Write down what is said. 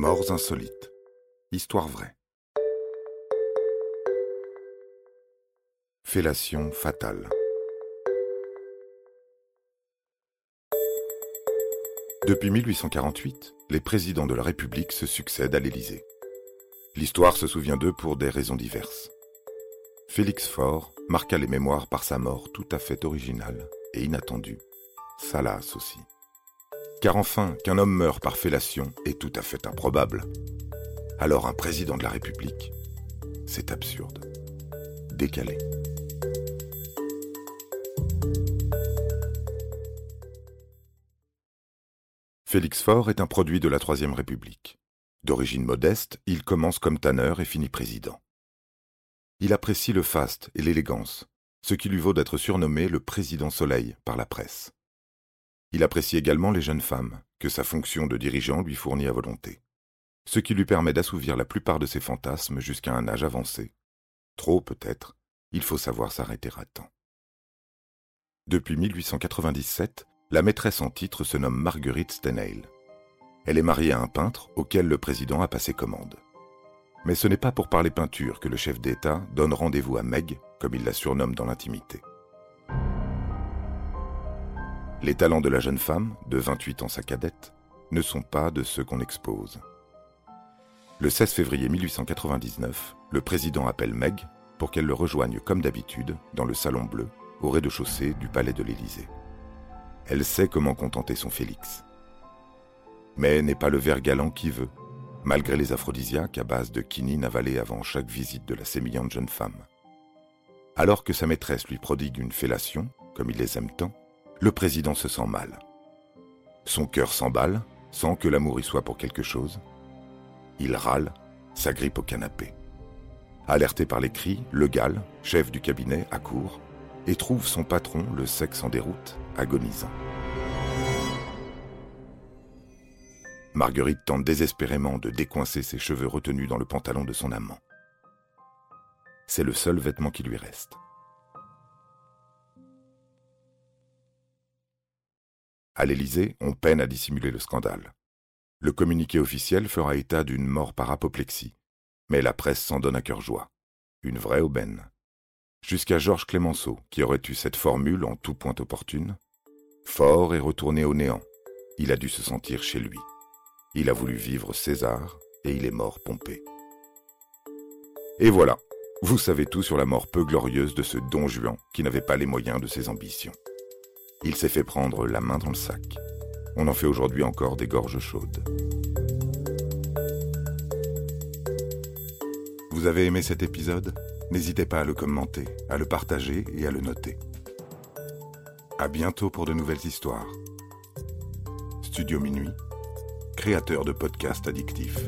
Morts insolites. Histoire vraie. Fellation fatale. Depuis 1848, les présidents de la République se succèdent à l'Élysée. L'histoire se souvient d'eux pour des raisons diverses. Félix Faure marqua les mémoires par sa mort tout à fait originale et inattendue. Salas aussi. Car enfin, qu'un homme meure par fellation est tout à fait improbable. Alors un président de la République, c'est absurde. Décalé. Félix Faure est un produit de la Troisième République. D'origine modeste, il commence comme tanneur et finit président. Il apprécie le faste et l'élégance, ce qui lui vaut d'être surnommé le président soleil par la presse. Il apprécie également les jeunes femmes, que sa fonction de dirigeant lui fournit à volonté, ce qui lui permet d'assouvir la plupart de ses fantasmes jusqu'à un âge avancé. Trop peut-être, il faut savoir s'arrêter à temps. Depuis 1897, la maîtresse en titre se nomme Marguerite Stenheil. Elle est mariée à un peintre auquel le président a passé commande. Mais ce n'est pas pour parler peinture que le chef d'État donne rendez-vous à Meg, comme il la surnomme dans l'intimité. Les talents de la jeune femme, de 28 ans sa cadette, ne sont pas de ceux qu'on expose. Le 16 février 1899, le président appelle Meg pour qu'elle le rejoigne comme d'habitude dans le salon bleu au rez-de-chaussée du palais de l'Élysée. Elle sait comment contenter son Félix. Mais n'est pas le ver galant qui veut, malgré les aphrodisiaques à base de quinine avalée avant chaque visite de la sémillante jeune femme. Alors que sa maîtresse lui prodigue une fellation, comme il les aime tant, le président se sent mal. Son cœur s'emballe, sans que l'amour y soit pour quelque chose. Il râle, s'agrippe au canapé. Alerté par les cris, Le Gall, chef du cabinet, accourt et trouve son patron, le sexe en déroute, agonisant. Marguerite tente désespérément de décoincer ses cheveux retenus dans le pantalon de son amant. C'est le seul vêtement qui lui reste. À l'Élysée, on peine à dissimuler le scandale. Le communiqué officiel fera état d'une mort par apoplexie, mais la presse s'en donne à cœur joie. Une vraie aubaine. Jusqu'à Georges Clémenceau, qui aurait eu cette formule en tout point opportune. Fort et retourné au néant. Il a dû se sentir chez lui. Il a voulu vivre César, et il est mort Pompée. Et voilà, vous savez tout sur la mort peu glorieuse de ce don Juan qui n'avait pas les moyens de ses ambitions. Il s'est fait prendre la main dans le sac. On en fait aujourd'hui encore des gorges chaudes. Vous avez aimé cet épisode? N'hésitez pas à le commenter, à le partager et à le noter. À bientôt pour de nouvelles histoires. Studio Minuit, créateur de podcasts addictifs.